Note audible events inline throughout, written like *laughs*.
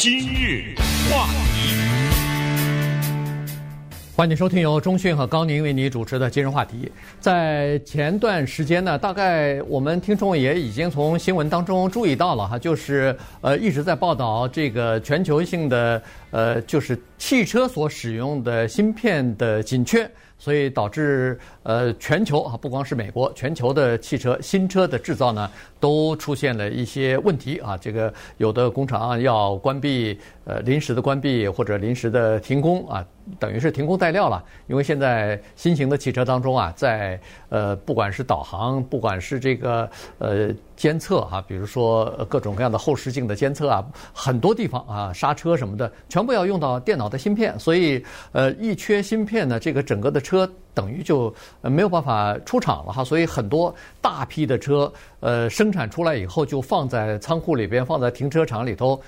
今日话题，欢迎收听由钟讯和高宁为你主持的今日话题。在前段时间呢，大概我们听众也已经从新闻当中注意到了哈，就是呃一直在报道这个全球性的呃就是汽车所使用的芯片的紧缺。所以导致呃全球啊，不光是美国，全球的汽车新车的制造呢，都出现了一些问题啊。这个有的工厂要关闭，呃临时的关闭或者临时的停工啊，等于是停工待料了。因为现在新型的汽车当中啊，在呃不管是导航，不管是这个呃监测啊，比如说各种各样的后视镜的监测啊，很多地方啊刹车什么的，全部要用到电脑的芯片。所以呃一缺芯片呢，这个整个的。车等于就没有办法出厂了哈，所以很多大批的车，呃，生产出来以后就放在仓库里边，放在停车场里头，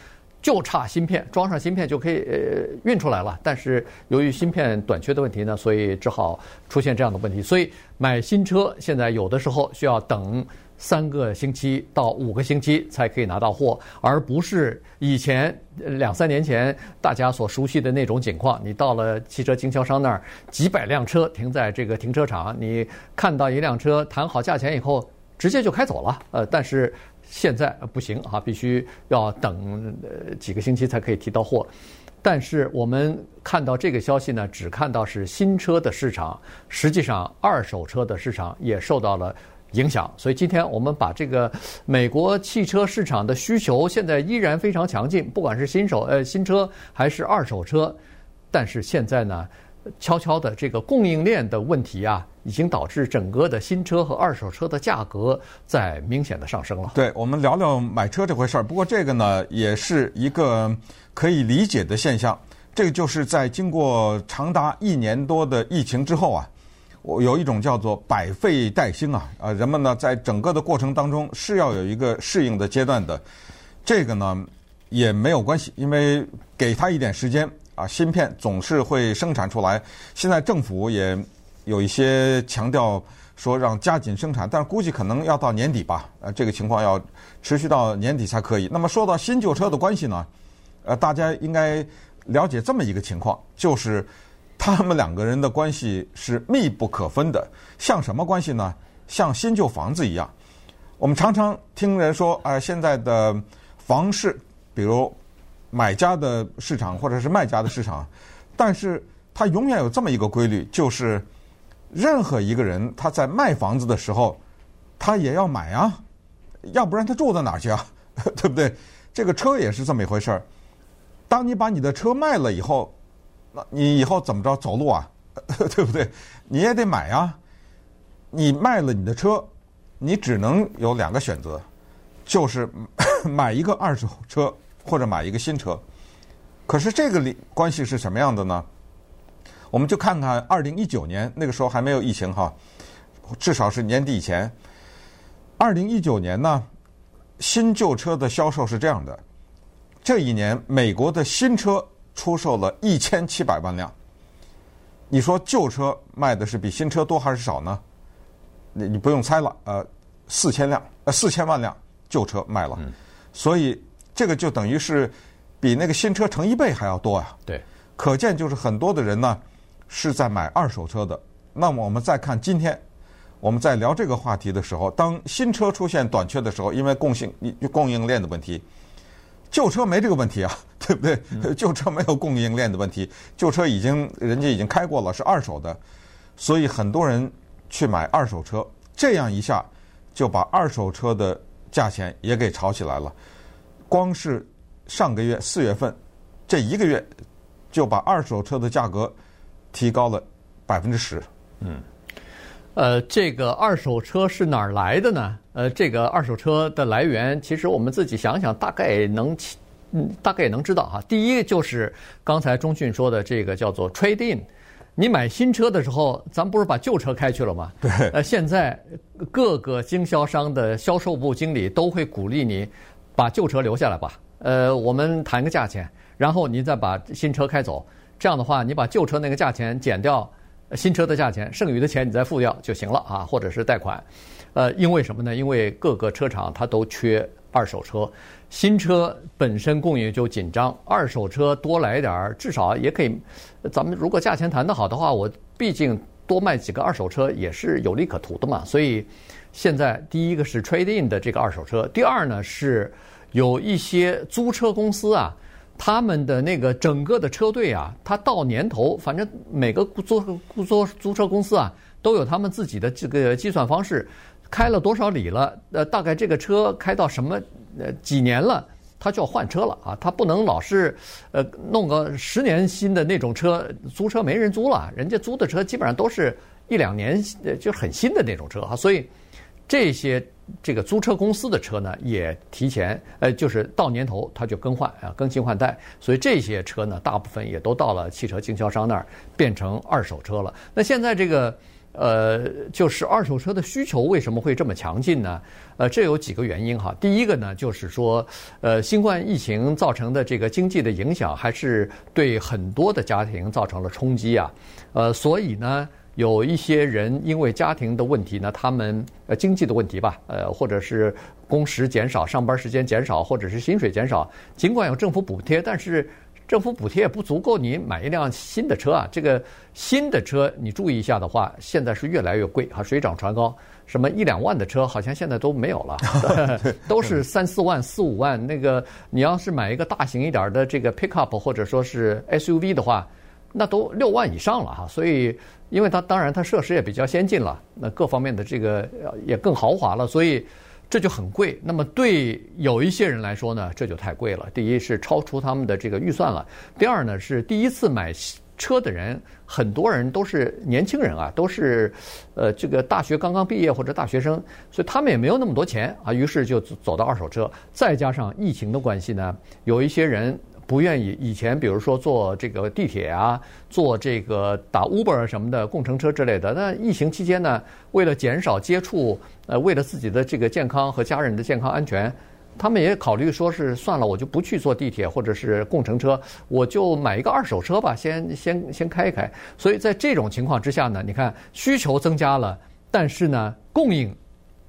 就差芯片，装上芯片就可以呃运出来了。但是由于芯片短缺的问题呢，所以只好出现这样的问题。所以买新车现在有的时候需要等。三个星期到五个星期才可以拿到货，而不是以前两三年前大家所熟悉的那种情况。你到了汽车经销商那儿，几百辆车停在这个停车场，你看到一辆车谈好价钱以后，直接就开走了。呃，但是现在不行啊，必须要等几个星期才可以提到货。但是我们看到这个消息呢，只看到是新车的市场，实际上二手车的市场也受到了。影响，所以今天我们把这个美国汽车市场的需求现在依然非常强劲，不管是新手呃新车还是二手车，但是现在呢，悄悄的这个供应链的问题啊，已经导致整个的新车和二手车的价格在明显的上升了。对，我们聊聊买车这回事儿。不过这个呢，也是一个可以理解的现象。这个就是在经过长达一年多的疫情之后啊。我有一种叫做百废待兴啊，啊，人们呢在整个的过程当中是要有一个适应的阶段的，这个呢也没有关系，因为给他一点时间啊，芯片总是会生产出来。现在政府也有一些强调说让加紧生产，但是估计可能要到年底吧，呃，这个情况要持续到年底才可以。那么说到新旧车的关系呢，呃，大家应该了解这么一个情况，就是。他们两个人的关系是密不可分的，像什么关系呢？像新旧房子一样。我们常常听人说，啊、呃，现在的房市，比如买家的市场或者是卖家的市场，但是它永远有这么一个规律，就是任何一个人他在卖房子的时候，他也要买啊，要不然他住在哪儿去啊？*laughs* 对不对？这个车也是这么一回事儿。当你把你的车卖了以后。那你以后怎么着走路啊？*laughs* 对不对？你也得买啊！你卖了你的车，你只能有两个选择，就是买一个二手车或者买一个新车。可是这个里关系是什么样的呢？我们就看看二零一九年那个时候还没有疫情哈，至少是年底以前。二零一九年呢，新旧车的销售是这样的：这一年美国的新车。出售了一千七百万辆，你说旧车卖的是比新车多还是少呢？你你不用猜了，呃，四千辆，呃，四千万辆旧车卖了，嗯、所以这个就等于是比那个新车乘一倍还要多啊。对，可见就是很多的人呢是在买二手车的。那么我们再看今天我们在聊这个话题的时候，当新车出现短缺的时候，因为供性供应链的问题。旧车没这个问题啊，对不对？旧车没有供应链的问题，旧车已经人家已经开过了，是二手的，所以很多人去买二手车，这样一下就把二手车的价钱也给炒起来了。光是上个月四月份这一个月，就把二手车的价格提高了百分之十。嗯。呃，这个二手车是哪儿来的呢？呃，这个二手车的来源，其实我们自己想想，大概能，嗯，大概也能知道哈。第一就是刚才钟迅说的这个叫做 trade in。你买新车的时候，咱不是把旧车开去了吗？对。呃，现在各个经销商的销售部经理都会鼓励你把旧车留下来吧。呃，我们谈个价钱，然后你再把新车开走。这样的话，你把旧车那个价钱减掉。新车的价钱，剩余的钱你再付掉就行了啊，或者是贷款。呃，因为什么呢？因为各个车厂它都缺二手车，新车本身供应就紧张，二手车多来点儿，至少也可以。咱们如果价钱谈得好的话，我毕竟多卖几个二手车也是有利可图的嘛。所以现在第一个是 trade in 的这个二手车，第二呢是有一些租车公司啊，他们的那个整个的车队啊，他到年头，反正每个租租租车公司啊都有他们自己的这个计算方式，开了多少里了，呃，大概这个车开到什么。呃，几年了，他就要换车了啊！他不能老是，呃，弄个十年新的那种车，租车没人租了，人家租的车基本上都是一两年，就很新的那种车啊。所以这些这个租车公司的车呢，也提前，呃，就是到年头它就更换啊，更新换代。所以这些车呢，大部分也都到了汽车经销商那儿，变成二手车了。那现在这个。呃，就是二手车的需求为什么会这么强劲呢？呃，这有几个原因哈。第一个呢，就是说，呃，新冠疫情造成的这个经济的影响，还是对很多的家庭造成了冲击啊。呃，所以呢，有一些人因为家庭的问题呢，他们呃经济的问题吧，呃，或者是工时减少、上班时间减少，或者是薪水减少，尽管有政府补贴，但是。政府补贴也不足够你买一辆新的车啊！这个新的车你注意一下的话，现在是越来越贵啊，水涨船高。什么一两万的车好像现在都没有了，*laughs* 都是三四万、四五万。那个你要是买一个大型一点的这个 pickup 或者说是 SUV 的话，那都六万以上了哈。所以，因为它当然它设施也比较先进了，那各方面的这个也更豪华了，所以。这就很贵，那么对有一些人来说呢，这就太贵了。第一是超出他们的这个预算了，第二呢是第一次买车的人，很多人都是年轻人啊，都是呃这个大学刚刚毕业或者大学生，所以他们也没有那么多钱啊，于是就走到二手车。再加上疫情的关系呢，有一些人。不愿意以前，比如说坐这个地铁啊，坐这个打 Uber 什么的共乘车之类的。那疫情期间呢，为了减少接触，呃，为了自己的这个健康和家人的健康安全，他们也考虑说是算了，我就不去坐地铁或者是共乘车，我就买一个二手车吧，先 *laughs* 先先开一开。所以在这种情况之下呢，你看需求增加了，但是呢，供应，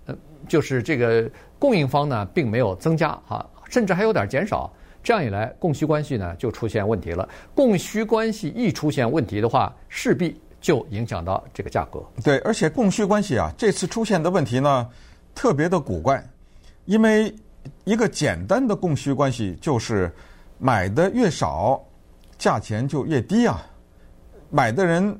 呃，就是这个供应方呢，并没有增加啊，甚至还有点减少。这样一来，供需关系呢就出现问题了。供需关系一出现问题的话，势必就影响到这个价格。对，而且供需关系啊，这次出现的问题呢，特别的古怪。因为一个简单的供需关系就是，买的越少，价钱就越低啊。买的人，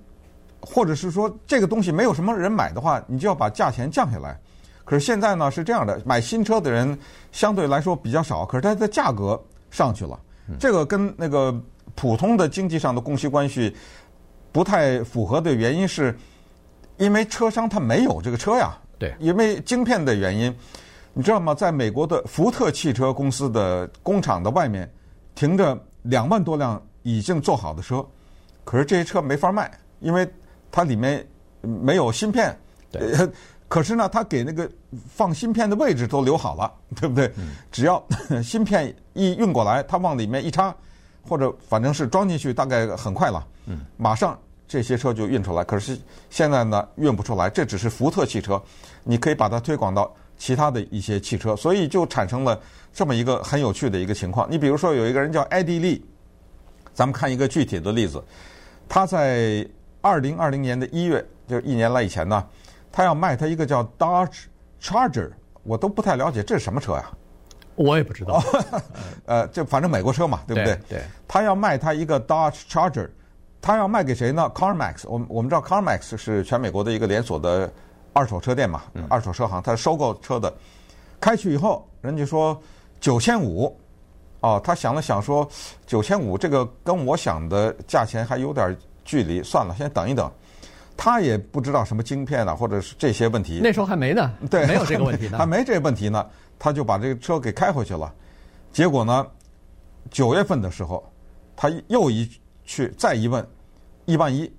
或者是说这个东西没有什么人买的话，你就要把价钱降下来。可是现在呢是这样的，买新车的人相对来说比较少，可是它的价格。上去了，这个跟那个普通的经济上的供需关系不太符合的原因是，因为车商他没有这个车呀。对，因为晶片的原因，你知道吗？在美国的福特汽车公司的工厂的外面停着两万多辆已经做好的车，可是这些车没法卖，因为它里面没有芯片。对。*laughs* 可是呢，他给那个放芯片的位置都留好了，*laughs* 对不对？只要 *laughs* 芯片一运过来，他往里面一插，或者反正是装进去，大概很快了。嗯，马上这些车就运出来。可是现在呢，运不出来。这只是福特汽车，你可以把它推广到其他的一些汽车，所以就产生了这么一个很有趣的一个情况。你比如说，有一个人叫艾迪利，咱们看一个具体的例子，他在二零二零年的一月，就是一年来以前呢。他要卖他一个叫 Dodge Charger，我都不太了解这是什么车呀？我也不知道。*laughs* 呃，就反正美国车嘛，对不对？对。他要卖他一个 Dodge Charger，他要卖给谁呢？CarMax，我们我们知道 CarMax 是全美国的一个连锁的二手车店嘛，二手车行，他收购车的。开去以后，人家说九千五，哦，他想了想说九千五这个跟我想的价钱还有点距离，算了，先等一等。他也不知道什么晶片啊，或者是这些问题。那时候还没呢，对，没有这个问题呢，*laughs* 还没这个问题呢。他就把这个车给开回去了。结果呢，九月份的时候，他又一去再一问，一万一，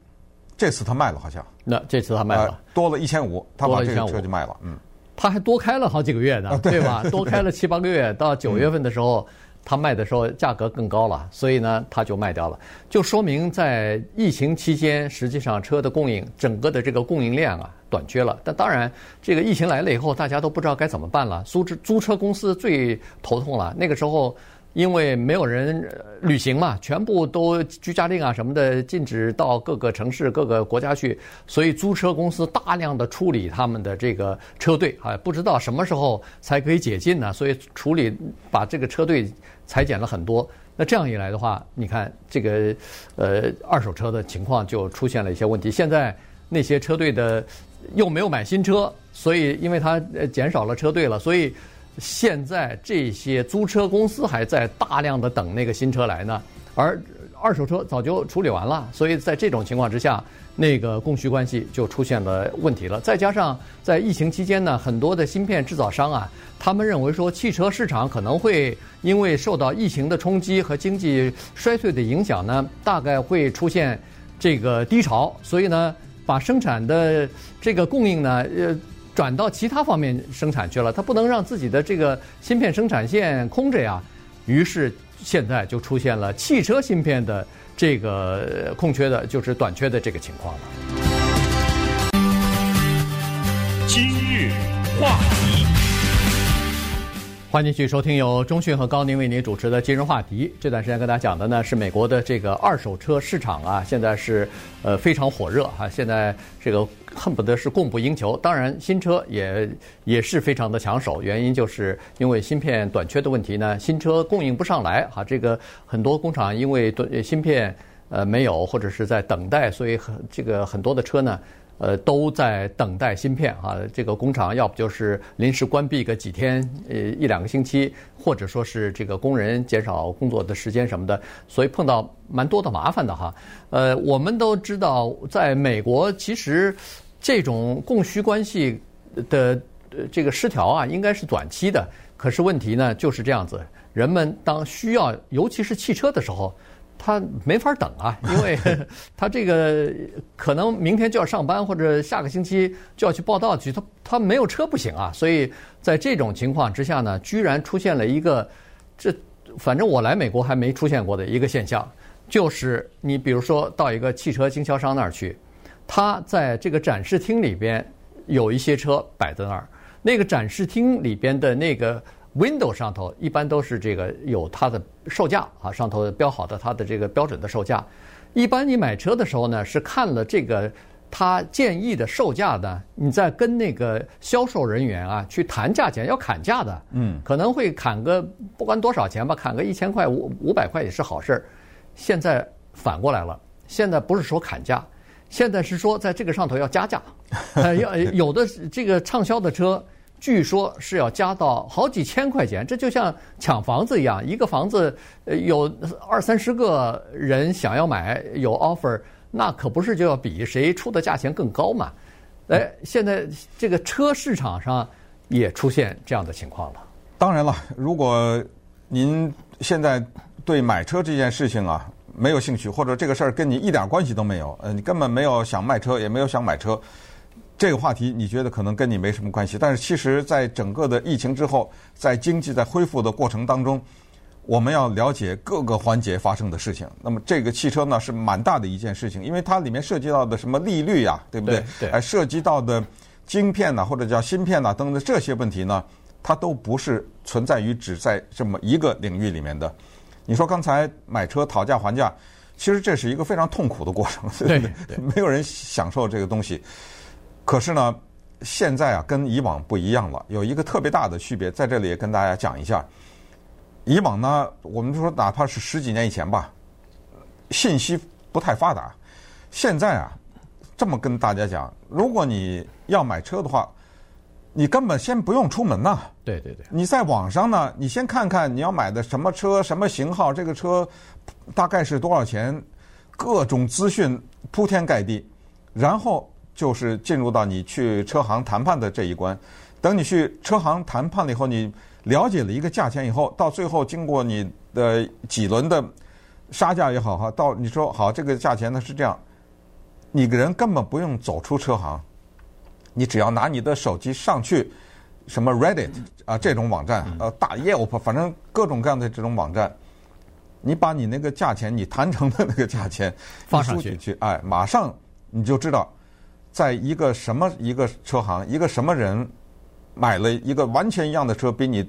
这次他卖了，好像。那这次他卖了，多了一千五，他把这个车就卖了。嗯，他还多开了好几个月呢，*laughs* 对吧？多开了七八个月，到九月份的时候。他卖的时候价格更高了，所以呢，他就卖掉了。就说明在疫情期间，实际上车的供应，整个的这个供应链啊，短缺了。但当然，这个疫情来了以后，大家都不知道该怎么办了。租车租车公司最头痛了。那个时候，因为没有人旅行嘛，全部都居家令啊什么的，禁止到各个城市、各个国家去，所以租车公司大量的处理他们的这个车队啊，不知道什么时候才可以解禁呢？所以处理把这个车队裁减了很多。那这样一来的话，你看这个呃二手车的情况就出现了一些问题。现在那些车队的又没有买新车，所以因为它减少了车队了，所以。现在这些租车公司还在大量的等那个新车来呢，而二手车早就处理完了，所以在这种情况之下，那个供需关系就出现了问题了。再加上在疫情期间呢，很多的芯片制造商啊，他们认为说汽车市场可能会因为受到疫情的冲击和经济衰退的影响呢，大概会出现这个低潮，所以呢，把生产的这个供应呢，呃。转到其他方面生产去了，他不能让自己的这个芯片生产线空着呀。于是现在就出现了汽车芯片的这个空缺的，就是短缺的这个情况了。今日话题。欢迎继续收听由中讯和高宁为您主持的今日话题。这段时间跟大家讲的呢是美国的这个二手车市场啊，现在是呃非常火热哈，现在这个恨不得是供不应求。当然，新车也也是非常的抢手，原因就是因为芯片短缺的问题呢，新车供应不上来哈。这个很多工厂因为芯片呃没有或者是在等待，所以很这个很多的车呢。呃，都在等待芯片啊！这个工厂要不就是临时关闭个几天，呃，一两个星期，或者说是这个工人减少工作的时间什么的，所以碰到蛮多的麻烦的哈。呃，我们都知道，在美国其实这种供需关系的这个失调啊，应该是短期的。可是问题呢，就是这样子，人们当需要，尤其是汽车的时候。他没法等啊，因为 *laughs* 他这个可能明天就要上班，或者下个星期就要去报道去，他他没有车不行啊。所以在这种情况之下呢，居然出现了一个，这反正我来美国还没出现过的一个现象，就是你比如说到一个汽车经销商那儿去，他在这个展示厅里边有一些车摆在那儿，那个展示厅里边的那个。Window 上头一般都是这个有它的售价啊，上头标好的它的这个标准的售价。一般你买车的时候呢，是看了这个他建议的售价的，你再跟那个销售人员啊去谈价钱，要砍价的。嗯，可能会砍个不管多少钱吧，砍个一千块、五五百块也是好事儿。现在反过来了，现在不是说砍价，现在是说在这个上头要加价。呃，要有的这个畅销的车。据说是要加到好几千块钱，这就像抢房子一样，一个房子有二三十个人想要买，有 offer，那可不是就要比谁出的价钱更高嘛？哎，现在这个车市场上也出现这样的情况了。当然了，如果您现在对买车这件事情啊没有兴趣，或者这个事儿跟你一点关系都没有，呃，你根本没有想卖车，也没有想买车。这个话题你觉得可能跟你没什么关系，但是其实，在整个的疫情之后，在经济在恢复的过程当中，我们要了解各个环节发生的事情。那么，这个汽车呢是蛮大的一件事情，因为它里面涉及到的什么利率呀，对不对？对。还涉及到的晶片呐，或者叫芯片呐等等这些问题呢，它都不是存在于只在这么一个领域里面的。你说刚才买车讨价还价，其实这是一个非常痛苦的过程，对不对？*laughs* 对。没有人享受这个东西。可是呢，现在啊，跟以往不一样了，有一个特别大的区别，在这里也跟大家讲一下。以往呢，我们就说哪怕是十几年以前吧，信息不太发达。现在啊，这么跟大家讲，如果你要买车的话，你根本先不用出门呐。对对对。你在网上呢，你先看看你要买的什么车、什么型号，这个车大概是多少钱，各种资讯铺天盖地，然后。就是进入到你去车行谈判的这一关，等你去车行谈判了以后，你了解了一个价钱以后，到最后经过你的几轮的杀价也好哈，到你说好这个价钱呢是这样，你个人根本不用走出车行，你只要拿你的手机上去，什么 Reddit 啊这种网站，呃大 Yelp，反正各种各样的这种网站，你把你那个价钱，你谈成的那个价钱发上去，去，哎，马上你就知道。在一个什么一个车行，一个什么人买了一个完全一样的车，比你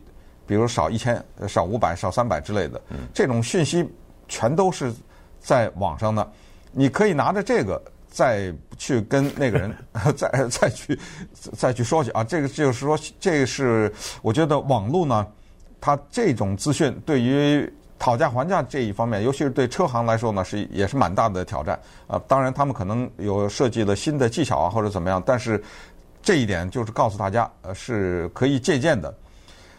比如少一千、少五百、少三百之类的，这种讯息全都是在网上的。你可以拿着这个再去跟那个人 *laughs* 再再去再去说去啊。这个就是说，这个是我觉得网络呢，它这种资讯对于。讨价还价这一方面，尤其是对车行来说呢，是也是蛮大的挑战啊。当然，他们可能有设计了新的技巧啊，或者怎么样。但是这一点就是告诉大家，呃，是可以借鉴的。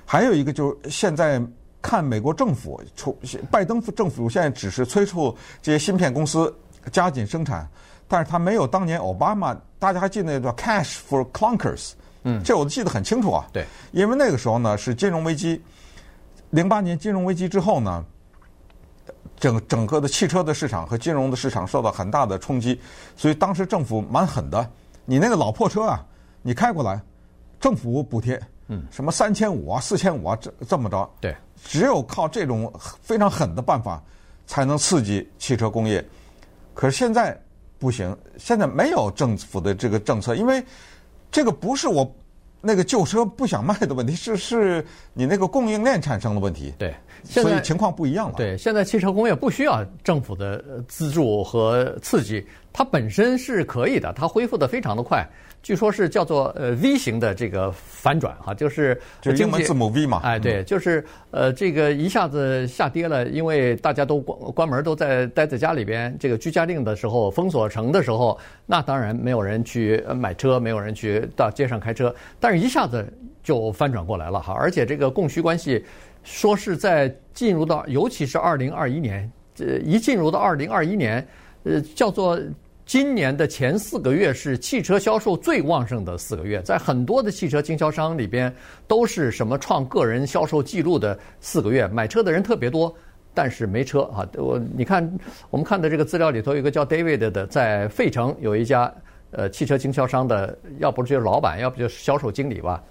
还有一个就是现在看美国政府，出拜登政府现在只是催促这些芯片公司加紧生产，但是他没有当年奥巴马，大家还记得那个叫 Cash for Clunkers，嗯，这我记得很清楚啊。对，因为那个时候呢是金融危机，零八年金融危机之后呢。整整个的汽车的市场和金融的市场受到很大的冲击，所以当时政府蛮狠的。你那个老破车啊，你开过来，政府补贴，嗯，什么三千五啊、四千五啊，这这么着。对，只有靠这种非常狠的办法，才能刺激汽车工业。可是现在不行，现在没有政府的这个政策，因为这个不是我那个旧车不想卖的问题，*laughs* 是是你那个供应链产生了问题。对。所以情况不一样了。对，现在汽车工业不需要政府的资助和刺激，它本身是可以的，它恢复的非常的快。据说是叫做呃 V 型的这个反转哈，就是就英文字母 V 嘛。哎，对，就是呃这个一下子下跌了，因为大家都关关门，都在待在家里边。这个居家令的时候，封锁城的时候，那当然没有人去买车，没有人去到街上开车。但是一下子就翻转过来了哈，而且这个供需关系。说是在进入到，尤其是二零二一年，这一进入到二零二一年，呃，叫做今年的前四个月是汽车销售最旺盛的四个月，在很多的汽车经销商里边都是什么创个人销售记录的四个月，买车的人特别多，但是没车啊。我你看我们看的这个资料里头有一个叫 David 的，在费城有一家呃汽车经销商的，要不就是老板，要不就是销售经理吧。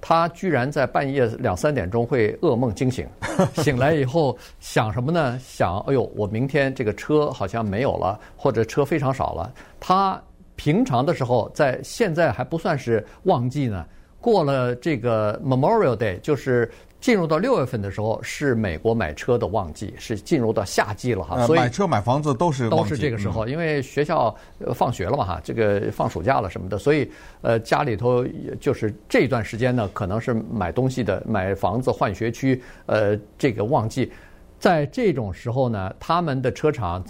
他居然在半夜两三点钟会噩梦惊醒，*laughs* 醒来以后想什么呢？想，哎呦，我明天这个车好像没有了，或者车非常少了。他平常的时候，在现在还不算是旺季呢，过了这个 Memorial Day，就是。进入到六月份的时候，是美国买车的旺季，是进入到夏季了哈。所以买车买房子都是都是这个时候，因为学校放学了嘛哈，这个放暑假了什么的，所以呃家里头就是这段时间呢，可能是买东西的、买房子换学区，呃这个旺季，在这种时候呢，他们的车厂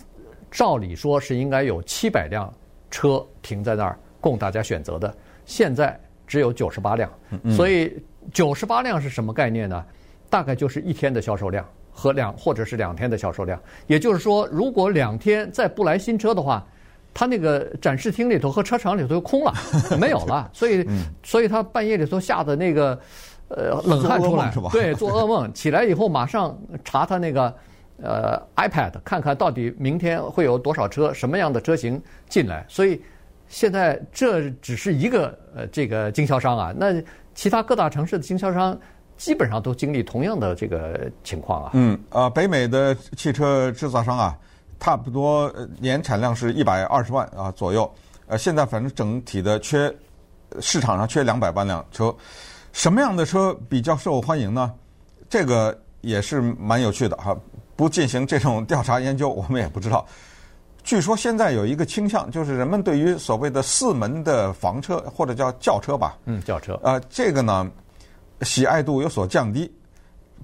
照理说是应该有七百辆车停在那儿供大家选择的，现在只有九十八辆，所以。九十八辆是什么概念呢？大概就是一天的销售量和两或者是两天的销售量。也就是说，如果两天再不来新车的话，他那个展示厅里头和车厂里头就空了，*laughs* 没有了。所以，所以他半夜里头吓得那个呃冷汗出来，*laughs* 对，做噩梦。起来以后马上查他那个呃 iPad，看看到底明天会有多少车，什么样的车型进来。所以现在这只是一个呃这个经销商啊，那。其他各大城市的经销商基本上都经历同样的这个情况啊。嗯，呃，北美的汽车制造商啊，差不多年产量是一百二十万啊左右。呃，现在反正整体的缺市场上缺两百万辆车，什么样的车比较受欢迎呢？这个也是蛮有趣的哈。不进行这种调查研究，我们也不知道。据说现在有一个倾向，就是人们对于所谓的四门的房车或者叫轿车吧，嗯，轿车，呃，这个呢，喜爱度有所降低，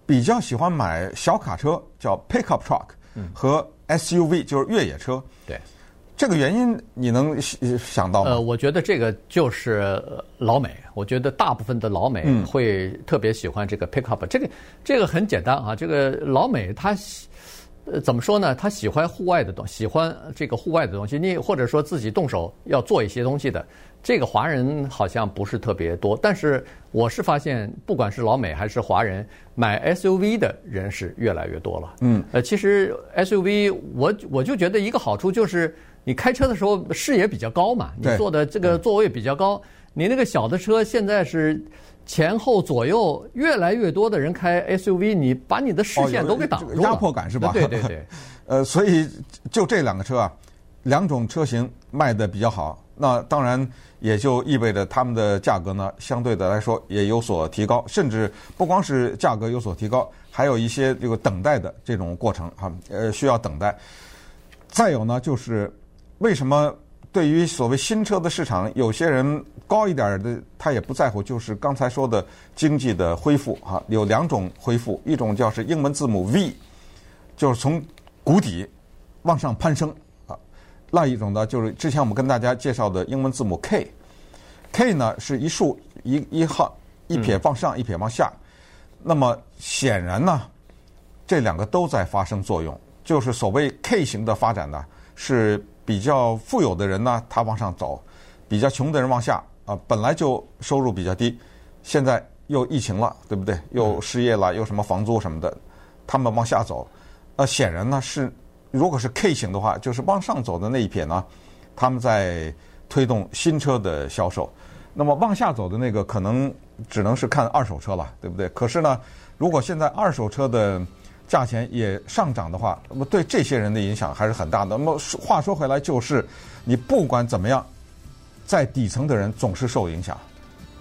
比较喜欢买小卡车，叫 pickup truck，和 SUV 就是越野车。对，这个原因你能想到吗？呃，我觉得这个就是老美，我觉得大部分的老美会特别喜欢这个 pickup，这个这个很简单啊，这个老美他。呃，怎么说呢？他喜欢户外的东，喜欢这个户外的东西。你或者说自己动手要做一些东西的，这个华人好像不是特别多。但是我是发现，不管是老美还是华人，买 SUV 的人是越来越多了。嗯，呃，其实 SUV 我我就觉得一个好处就是，你开车的时候视野比较高嘛，你坐的这个座位比较高。你那个小的车现在是。前后左右越来越多的人开 SUV，你把你的视线都给挡住了，压迫感是吧？对对对。*laughs* 呃，所以就这两个车啊，两种车型卖的比较好，那当然也就意味着他们的价格呢，相对的来说也有所提高，甚至不光是价格有所提高，还有一些这个等待的这种过程哈，呃，需要等待。再有呢，就是为什么对于所谓新车的市场，有些人高一点的他也不在乎，就是刚才说的经济的恢复哈，有两种恢复，一种叫是英文字母 V，就是从谷底往上攀升。另一种呢，就是之前我们跟大家介绍的英文字母 K，K 呢是一竖一一横一撇往上，一撇往下。那么显然呢，这两个都在发生作用。就是所谓 K 型的发展呢，是比较富有的人呢，他往上走；比较穷的人往下。啊，本来就收入比较低，现在又疫情了，对不对？又失业了，又什么房租什么的，他们往下走。那显然呢是。如果是 K 型的话，就是往上走的那一撇呢，他们在推动新车的销售。那么往下走的那个，可能只能是看二手车了，对不对？可是呢，如果现在二手车的价钱也上涨的话，那么对这些人的影响还是很大的。那么话说回来，就是你不管怎么样，在底层的人总是受影响，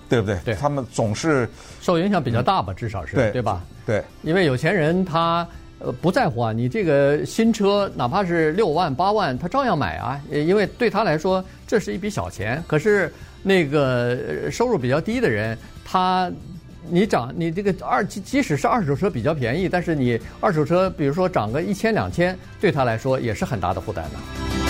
对不对？对，他们总是受影响比较大吧，至少是对，对吧？对，因为有钱人他。呃，不在乎啊，你这个新车哪怕是六万八万，他照样买啊，因为对他来说这是一笔小钱。可是那个收入比较低的人，他你涨你这个二即即使是二手车比较便宜，但是你二手车比如说涨个一千两千，对他来说也是很大的负担的。